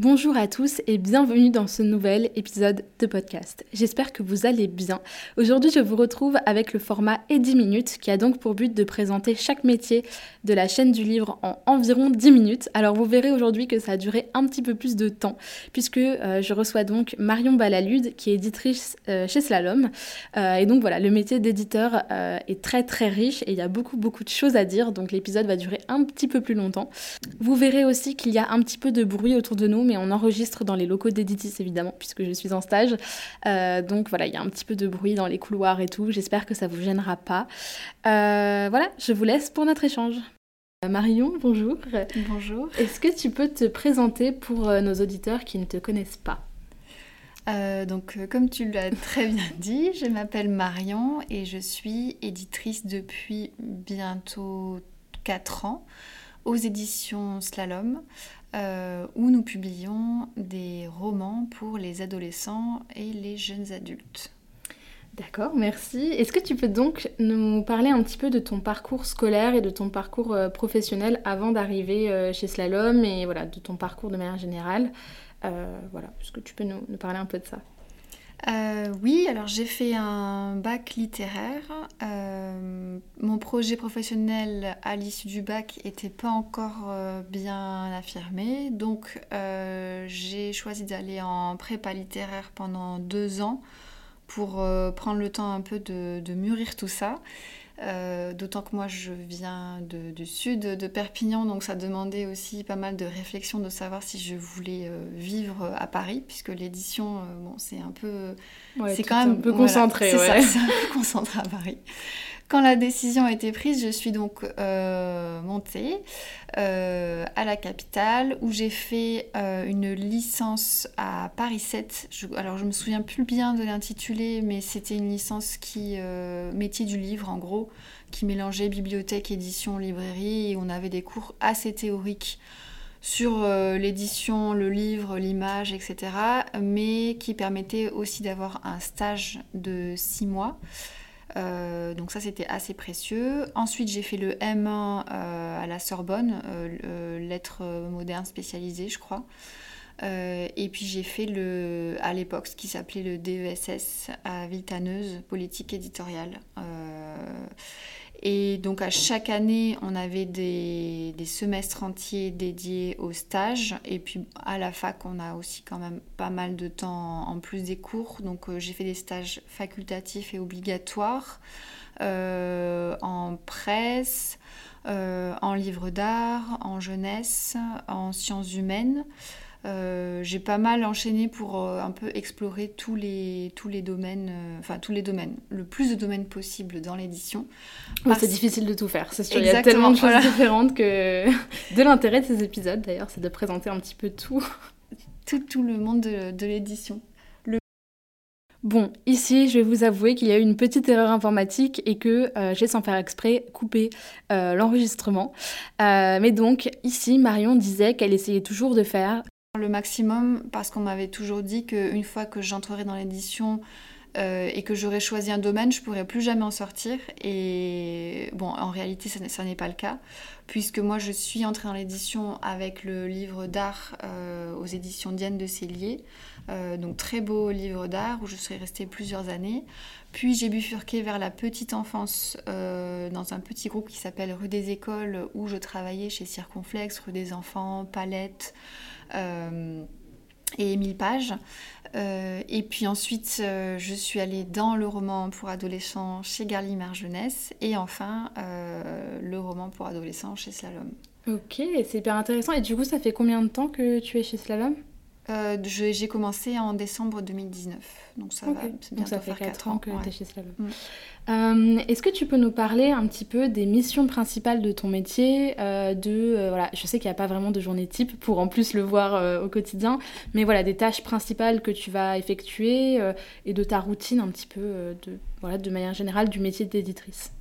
Bonjour à tous et bienvenue dans ce nouvel épisode de podcast. J'espère que vous allez bien. Aujourd'hui, je vous retrouve avec le format et 10 minutes qui a donc pour but de présenter chaque métier de la chaîne du livre en environ 10 minutes. Alors vous verrez aujourd'hui que ça a duré un petit peu plus de temps puisque euh, je reçois donc Marion Balalude qui est éditrice euh, chez Slalom. Euh, et donc voilà, le métier d'éditeur est très très riche et il y a beaucoup beaucoup de choses à dire donc l'épisode va durer un petit peu plus longtemps. Vous verrez aussi qu'il y a un petit peu de bruit autour de nous mais on enregistre dans les locaux d'Editis évidemment, puisque je suis en stage. Euh, donc voilà, il y a un petit peu de bruit dans les couloirs et tout. J'espère que ça vous gênera pas. Euh, voilà, je vous laisse pour notre échange. Euh, Marion, bonjour. Bonjour. Est-ce que tu peux te présenter pour nos auditeurs qui ne te connaissent pas? Donc, comme tu l'as très bien dit, je m'appelle Marion et je suis éditrice depuis bientôt 4 ans aux éditions Slalom. Euh, où nous publions des romans pour les adolescents et les jeunes adultes. D'accord, merci. Est-ce que tu peux donc nous parler un petit peu de ton parcours scolaire et de ton parcours euh, professionnel avant d'arriver euh, chez Slalom et voilà, de ton parcours de manière générale Voilà, est-ce que tu peux nous parler un peu de ça? Euh, oui, alors j'ai fait un bac littéraire. Euh, mon projet professionnel à l'issue du bac n'était pas encore euh, bien affirmé, donc j'ai choisi d'aller en prépa littéraire pendant deux ans pour prendre le temps un peu de mûrir tout ça. Euh, d'autant que moi je viens du sud de Perpignan, donc ça demandait aussi pas mal de réflexion de savoir si je voulais euh, vivre à Paris, puisque l'édition, euh, bon, c'est un peu. c'est quand même. Un peu concentré, ouais. C'est un peu concentré à Paris. Quand la décision a été prise, je suis donc euh, montée euh, à la capitale où j'ai fait euh, une licence à Paris 7. alors je me souviens plus bien de l'intitulé, mais c'était une licence qui métier du livre en gros, qui mélangeait bibliothèque, édition, librairie on avait des cours assez théoriques sur l'édition, le livre, l'image, etc. Mais qui permettait aussi d'avoir un stage de six mois. Euh, donc ça c'était assez précieux. Ensuite j'ai fait le M1 euh, à la Sorbonne, euh, lettres modernes spécialisées je crois. et puis j'ai fait le, à l'époque ce qui s'appelait le DESS à Villetaneuse, politique éditoriale. Et donc à chaque année, on avait des, semestres entiers dédiés aux stages. Et puis à la fac, on a aussi quand même pas mal de temps en plus des cours. Donc euh, j'ai fait des stages facultatifs et obligatoires euh, en presse, euh, en livre d'art, en jeunesse, en sciences humaines. Euh, j'ai pas mal enchaîné pour euh, un peu explorer tous les, tous les domaines, euh, enfin tous les domaines, le plus de domaines possible dans l'édition. C'est difficile de tout faire, c'est sûr. Il y a tellement de choses différentes que de l'intérêt de ces épisodes d'ailleurs, c'est de présenter un petit peu tout. Tout, tout le monde de, de l'édition. Bon, ici, je vais vous avouer qu'il y a eu une petite erreur informatique et que j'ai sans faire exprès coupé l'enregistrement. mais donc, ici, Marion disait qu'elle essayait toujours de faire le maximum parce qu'on m'avait toujours dit qu'une fois que j'entrerai dans l'édition euh, et que j'aurais choisi un domaine, je pourrais plus jamais en sortir. Et bon, en réalité, ça n'est pas le cas, puisque moi, je suis entrée dans l'édition avec le livre d'art euh, aux éditions Diane de Célier, euh, donc très beau livre d'art où je serais restée plusieurs années. Puis j'ai bifurqué vers la petite enfance dans un petit groupe qui s'appelle Rue des Écoles, où je travaillais chez Circonflex, Rue des Enfants, Palette. Euh, et 1000 pages. Euh, et puis ensuite, euh, je suis allée dans le roman pour adolescents chez Gallimard Jeunesse et enfin le roman pour adolescents chez Slalom. Ok, c'est hyper intéressant. Et du coup, ça fait combien de temps que tu es chez Slalom? Euh, J'ai commencé en décembre 2019, donc ça va donc ça fait 4, ans, que tu es chez. Mm. Euh, est-ce que tu peux nous parler un petit peu des missions principales de ton métier euh, de, voilà, Je sais qu'il n'y a pas vraiment de journée type pour en plus le voir au quotidien, mais voilà, des tâches principales que tu vas effectuer et de ta routine un petit peu de, voilà, de manière générale du métier d'éditrice.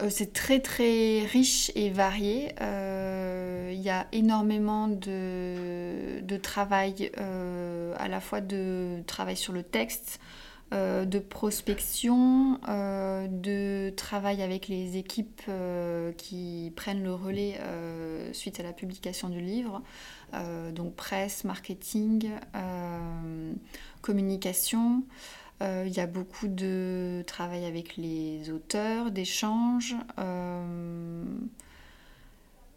Euh, c'est très très riche et varié. Euh, il y a énormément de, travail, euh, à la fois de travail sur le texte, de prospection, de travail avec les équipes qui prennent le relais suite à la publication du livre, donc presse, marketing, communication. Euh, il y a beaucoup de travail avec les auteurs, d'échanges. Euh,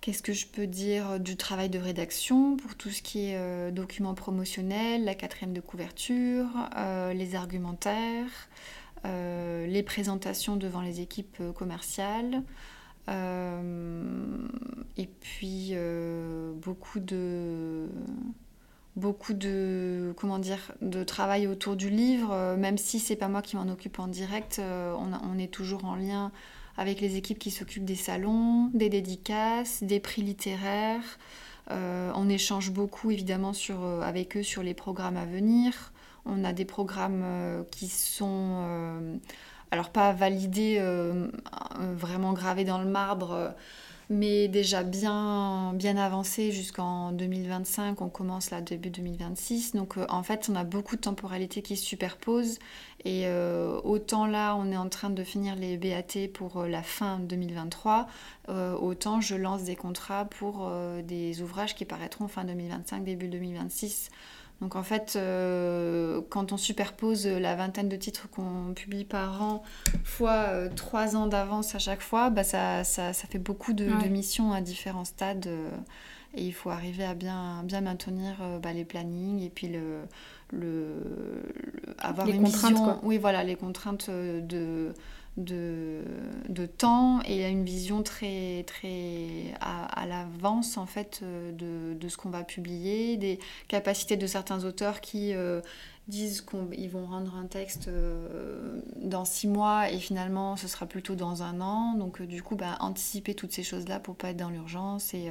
qu'est-ce que je peux dire du travail de rédaction pour tout ce qui est euh, documents promotionnels, la quatrième de couverture, les argumentaires, les présentations devant les équipes commerciales. et puis beaucoup de beaucoup de comment dire de travail autour du livre. Euh, même si c'est pas moi qui m'en occupe en direct euh, on, est toujours en lien avec les équipes qui s'occupent des salons des dédicaces des prix littéraires. Euh, on échange beaucoup évidemment sur, avec eux sur les programmes à venir. On a des programmes qui sont alors pas validés vraiment gravés dans le marbre mais déjà bien, bien avancé jusqu'en 2025. On commence là début 2026. Donc euh, en fait, on a beaucoup de temporalités qui se superposent. Et euh, autant là, on est en train de finir les BAT pour euh, la fin 2023, autant je lance des contrats pour des ouvrages qui paraîtront fin 2025, début 2026. Donc en fait, euh, quand on superpose la vingtaine de titres qu'on publie par an, fois euh, trois ans d'avance à chaque fois, bah ça, ça, ça, fait beaucoup de, missions à différents stades. Euh, et il faut arriver à bien, bien maintenir bah, les plannings et puis le, le, avoir les contraintes, Oui, voilà, les contraintes de de, temps et une vision très, très à, l'avance en fait euh, de, ce qu'on va publier, des capacités de certains auteurs qui euh, disent qu'ils vont rendre un texte euh, dans six mois et finalement ce sera plutôt dans un an. Donc du coup, bah, anticiper toutes ces choses-là pour pas être dans l'urgence et,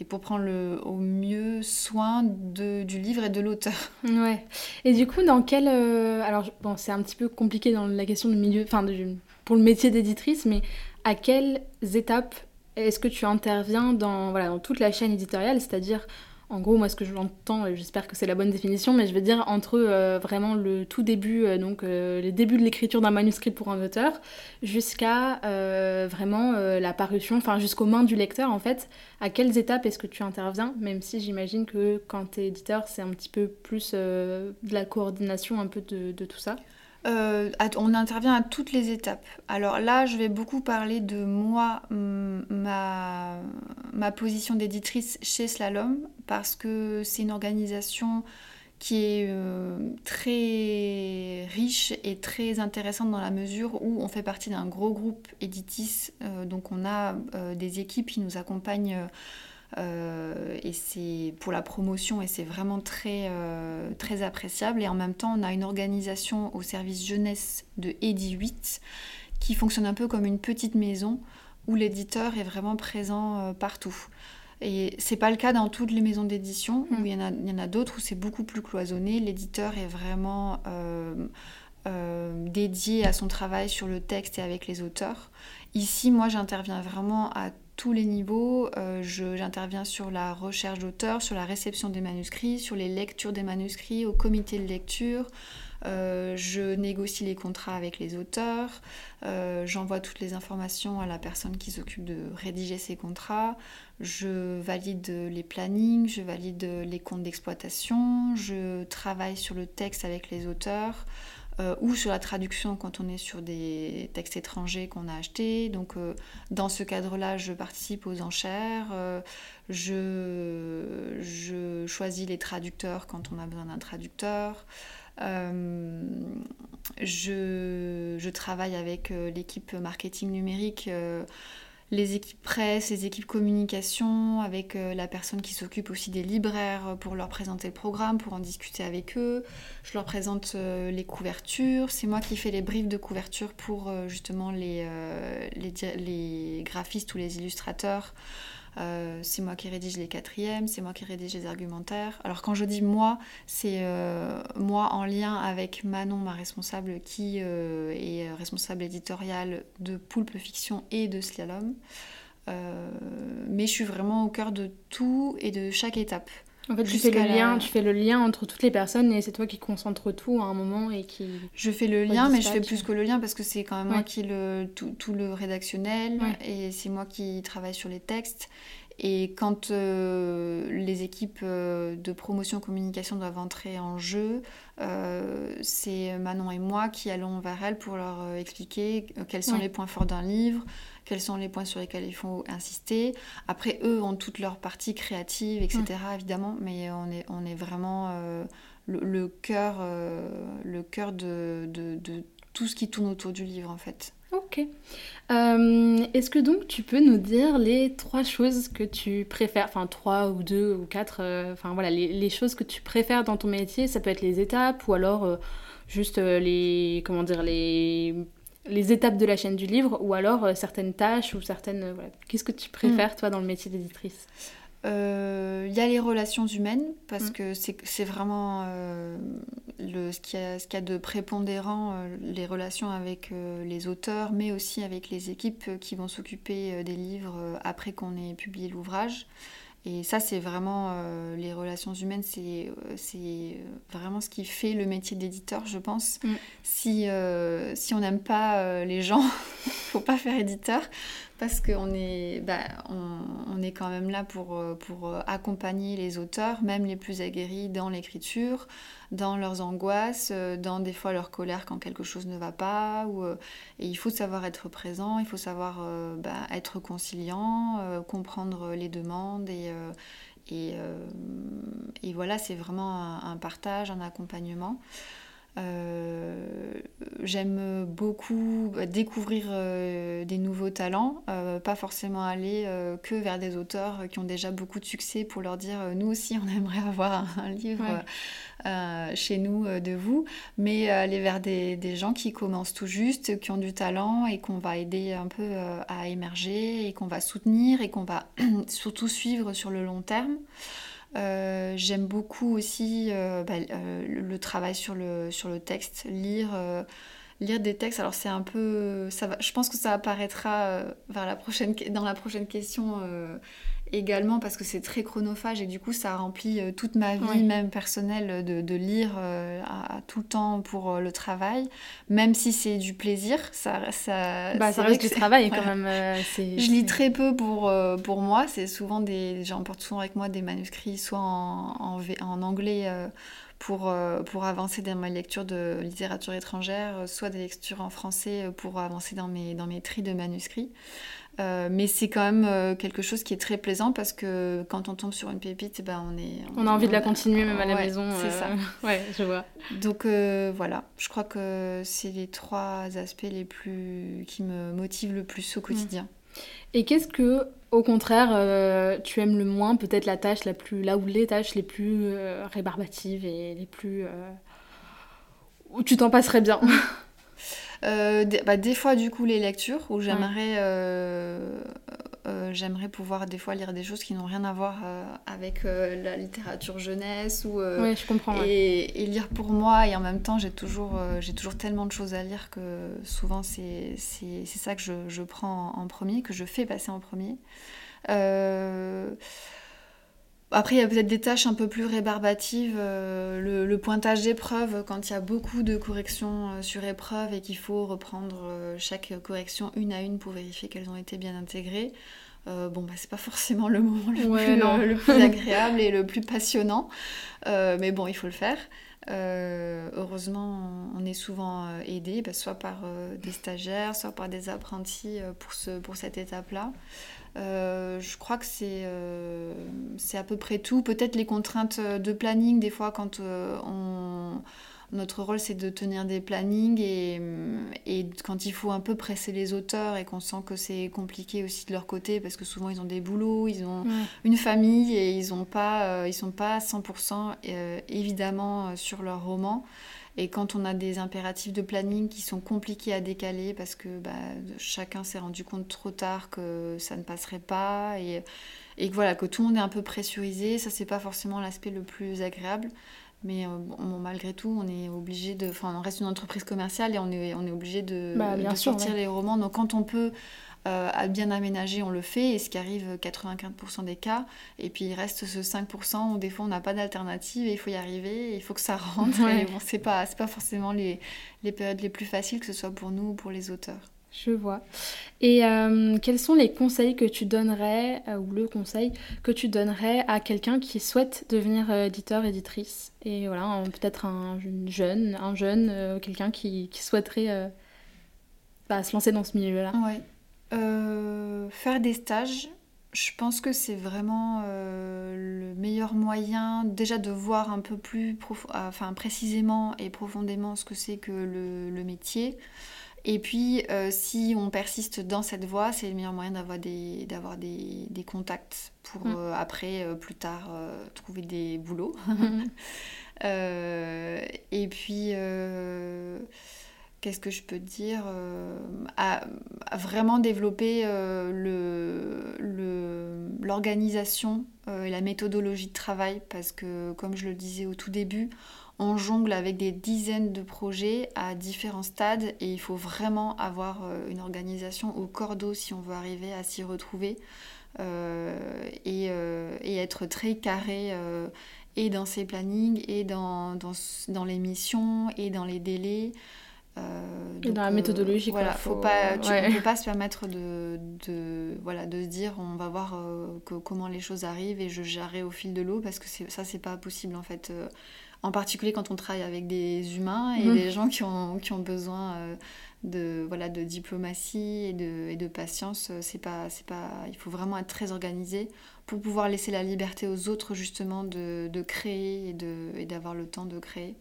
et pour prendre le, au mieux soin de, du livre et de l'auteur. Ouais. Et du coup, dans quel... alors, bon, c'est un petit peu compliqué dans la question du milieu... Enfin, de, pour le métier d'éditrice, mais à quelles étapes est-ce que tu interviens dans, voilà, dans toute la chaîne éditoriale? C'est-à-dire, en gros, moi, ce que j'entends, et j'espère que c'est la bonne définition, mais je veux dire entre euh, vraiment le tout début, euh, donc euh, les débuts de l'écriture d'un manuscrit pour un auteur, jusqu'à vraiment la parution, enfin jusqu'aux mains du lecteur, en fait. À quelles étapes est-ce que tu interviens? Même si j'imagine que quand tu es éditeur, c'est un petit peu plus de la coordination un peu de tout ça. Euh, on intervient à toutes les étapes. Alors là, je vais beaucoup parler de moi, ma, position d'éditrice chez Slalom, parce que c'est une organisation qui est euh, très riche et très intéressante dans la mesure où on fait partie d'un gros groupe éditis, euh, donc on a des équipes qui nous accompagnent euh, et c'est pour la promotion et c'est vraiment très, euh, très appréciable. Et en même temps, on a une organisation au service jeunesse de Edi 8 qui fonctionne un peu comme une petite maison où l'éditeur est vraiment présent euh, partout. Et c'est pas le cas dans toutes les maisons d'édition, où mm. il y en a, il y en a d'autres où c'est beaucoup plus cloisonné. L'éditeur est vraiment dédié à son travail sur le texte et avec les auteurs. Ici, moi, j'interviens vraiment à tous les niveaux. Euh, j'interviens sur la recherche d'auteurs, sur la réception des manuscrits, sur les lectures des manuscrits, au comité de lecture. Euh, je négocie les contrats avec les auteurs, euh, j'envoie toutes les informations à la personne qui s'occupe de rédiger ces contrats, je valide les plannings, je valide les comptes d'exploitation, je travaille sur le texte avec les auteurs, euh, ou sur la traduction quand on est sur des textes étrangers qu'on a achetés. Donc euh, dans ce cadre-là, je participe aux enchères, euh, je, choisis les traducteurs quand on a besoin d'un traducteur. Je, travaille avec l'équipe marketing numérique les équipes presse, les équipes communication, avec euh, la personne qui s'occupe aussi des libraires pour leur présenter le programme, pour en discuter avec eux. Je leur présente euh, les couvertures. C'est moi qui fais les briefs de couverture pour justement les, graphistes ou les illustrateurs. Euh, c'est moi qui rédige les quatrièmes, c'est moi qui rédige les argumentaires. Alors quand je dis moi, c'est euh, moi en lien avec Manon, ma responsable, qui euh, est responsable éditoriale de Poulpe Fiction et de Slalom. mais je suis vraiment au cœur de tout et de chaque étape. En fait, tu fais, le lien, tu fais le lien entre toutes les personnes et c'est toi qui concentre tout à un moment et qui. Je fais le lien, mais je fais plus que le lien parce que c'est quand même moi qui le tout, tout le rédactionnel et c'est moi qui travaille sur les textes. Et quand euh, les équipes euh, de promotion communication doivent entrer en jeu, euh, c'est Manon et moi qui allons vers elles pour leur expliquer quels sont les points forts d'un livre, quels sont les points sur lesquels il faut insister. Après, eux ont toutes leurs parties créatives, etc., évidemment, mais on est, on est vraiment le, cœur, le cœur de, de, de tout ce qui tourne autour du livre, en fait. Ok. Euh, est-ce que donc tu peux nous dire les trois choses que tu préfères, enfin trois ou deux ou quatre, euh, enfin voilà, les, choses que tu préfères dans ton métier? Ça peut être les étapes ou alors euh, juste les, comment dire, les, les étapes de la chaîne du livre ou alors certaines tâches ou certaines. Voilà. Qu'est-ce que tu préfères mm. toi dans le métier d'éditrice? Il euh, y a les relations humaines, parce mm. que c'est vraiment euh, le, ce qu'il y, y, a de prépondérant, euh, les relations avec les auteurs, mais aussi avec les équipes qui vont s'occuper des livres après qu'on ait publié l'ouvrage. Et ça, c'est vraiment les relations humaines, c'est vraiment ce qui fait le métier d'éditeur, je pense. Mm. Si, si on n'aime pas les gens, il faut pas faire éditeur parce qu'on est, bah, on, est quand même là pour, euh, pour euh, accompagner les auteurs, même les plus aguerris, dans l'écriture, dans leurs angoisses, euh, dans des fois leur colère quand quelque chose ne va pas. Et il faut savoir être présent, il faut savoir bah, être conciliant, comprendre les demandes et, et voilà, c'est vraiment un, partage, un accompagnement. Euh, j'aime beaucoup bah, découvrir euh, des nouveaux talents, euh, pas forcément aller que vers des auteurs qui ont déjà beaucoup de succès pour leur dire nous aussi on aimerait avoir un, livre chez nous de vous, mais aller vers des, des, gens qui commencent tout juste, qui ont du talent et qu'on va aider un peu à émerger et qu'on va soutenir et qu'on va surtout suivre sur le long terme. Euh, j'aime beaucoup aussi euh, bah, euh, le travail sur le, sur le texte, lire, lire des textes. Alors c'est un peu... Ça va, je pense que ça apparaîtra vers la prochaine, dans la prochaine question également parce que c'est très chronophage et du coup ça remplit euh, toute ma vie même personnelle de, de lire euh, à, tout le temps pour euh, le travail. Même si c'est du plaisir ça ça, bah, ça reste du travail quand même je lis très peu pour, pour moi. C'est souvent des j'emporte souvent avec moi des manuscrits soit en, en, en anglais pour, pour avancer dans ma lecture de littérature étrangère, soit des lectures en français pour avancer dans mes, dans mes tris de manuscrits. Euh, mais c'est quand même euh, quelque chose qui est très plaisant parce que quand on tombe sur une pépite, ben on est. On, a envie de la continuer même à la maison. C'est ça. Euh, ouais, je vois. Donc voilà, je crois que c'est les trois aspects les plus qui me motivent le plus au quotidien. Mm. Et qu'est-ce que, au contraire, tu aimes le moins Peut-être la tâche la plus, là où les tâches les plus rébarbatives et les plus où tu t'en passerais bien. Euh, des, bah, des, fois, du coup, les lectures où j'aimerais euh, euh, j'aimerais pouvoir des fois lire des choses qui n'ont rien à voir avec la littérature jeunesse ou je comprends, et, et, lire pour moi. Et en même temps j'ai toujours j'ai toujours tellement de choses à lire que souvent c'est ça que je, je prends en, en, premier que je fais passer en premier après, il y a peut-être des tâches un peu plus rébarbatives. Euh, le, pointage d'épreuves, quand il y a beaucoup de corrections euh, sur épreuve et qu'il faut reprendre euh, chaque correction une à une pour vérifier qu'elles ont été bien intégrées. bon, bah, c'est pas forcément le moment le, plus, agréable et le plus passionnant. mais bon, il faut le faire. heureusement, on est souvent aidé, bah, soit par des stagiaires, soit par des apprentis pour, ce, pour cette étape-là. Euh, je crois que euh, c'est à peu près tout. Peut-être les contraintes de planning, des fois, quand euh, on, notre rôle, c'est de tenir des plannings et, et, quand il faut un peu presser les auteurs et qu'on sent que c'est compliqué aussi de leur côté parce que souvent ils ont des boulots, ils ont une famille et ils ne pas, ils sont pas 100% évidemment sur leur roman. Et quand on a des impératifs de planning qui sont compliqués à décaler parce que bah, chacun s'est rendu compte trop tard que ça ne passerait pas et, et que, voilà, que tout le monde est un peu pressurisé, ça c'est pas forcément l'aspect le plus agréable. Mais euh, bon, malgré tout, on est obligé de. Enfin, on reste une entreprise commerciale et on est, on est obligé de, bah, sortir les romans. Donc, quand on peut euh, bien aménager, on le fait, et ce qui arrive 95% des cas. Et puis il reste ce 5% où des fois on n'a pas d'alternative et il faut y arriver, il faut que ça rentre. Ouais. bon, c'est pas, pas forcément les, les périodes les plus faciles, que ce soit pour nous ou pour les auteurs. Je vois. Et euh, quels sont les conseils que tu donnerais, euh, ou le conseil que tu donnerais à quelqu'un qui souhaite devenir éditeur, éditrice? Et voilà, peut-être un jeune, un jeune, quelqu'un qui, souhaiterait bah, se lancer dans ce milieu-là. Euh, faire des stages, je pense que c'est vraiment euh, le meilleur moyen déjà de voir un peu plus enfin, précisément et profondément ce que c'est que le, métier. Et puis, euh, si on persiste dans cette voie, c'est le meilleur moyen d'avoir des, d'avoir des, des contacts pour mm. après, plus tard, trouver des boulots. Mm. et puis qu'est-ce que je peux dire, euh, à, vraiment développer euh, l'organisation euh, et la méthodologie de travail parce que, comme je le disais au tout début, on jongle avec des dizaines de projets à différents stades et il faut vraiment avoir une organisation au cordeau si on veut arriver à s'y retrouver et, être très carré et dans ses plannings et dans, dans, dans les missions et dans les délais. Euh, et dans la méthodologie, voilà, faut... pas, tu ne peux pas se permettre de, de, voilà, de se dire on va voir euh, que, comment les choses arrivent et je gérerai au fil de l'eau parce que ça, c'est pas possible en fait. Euh, en particulier quand on travaille avec des humains et mhm. des gens qui ont, qui ont besoin de, voilà, de diplomatie et de, et de patience. C'est pas, c'est pas, il faut vraiment être très organisé pour pouvoir laisser la liberté aux autres justement de, de créer et d'avoir le temps de créer.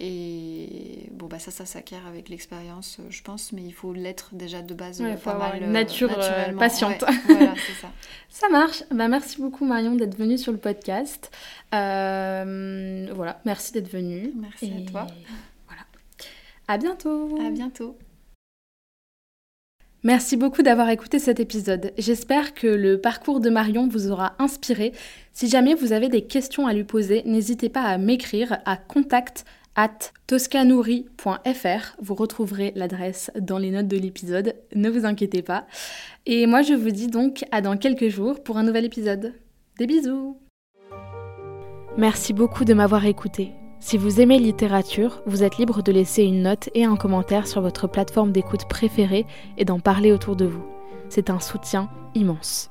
Et bon, bah ça, ça s'acquiert avec l'expérience, euh, je pense, mais il faut l'être déjà de base. Il faut avoir une euh, nature euh, patiente. voilà, c'est ça. ça marche. Bah, merci beaucoup, Marion, d'être venue sur le podcast. voilà, merci d'être venue. Merci à toi. Voilà. À bientôt. À bientôt. Merci beaucoup d'avoir écouté cet épisode. J'espère que le parcours de Marion vous aura inspiré. Si jamais vous avez des questions à lui poser, n'hésitez pas à m'écrire à contact at toscanouri.fr. Vous retrouverez l'adresse dans les notes de l'épisode, ne vous inquiétez pas. Et moi je vous dis donc à dans quelques jours pour un nouvel épisode. Des bisous Merci beaucoup de m'avoir écouté. Si vous aimez littérature, vous êtes libre de laisser une note et un commentaire sur votre plateforme d'écoute préférée et d'en parler autour de vous. C'est un soutien immense.